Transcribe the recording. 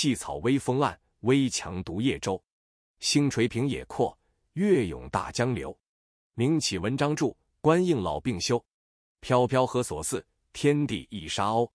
细草微风岸，危樯独夜舟。星垂平野阔，月涌大江流。名启文章著，官应老病休。飘飘何所似？天地一沙鸥。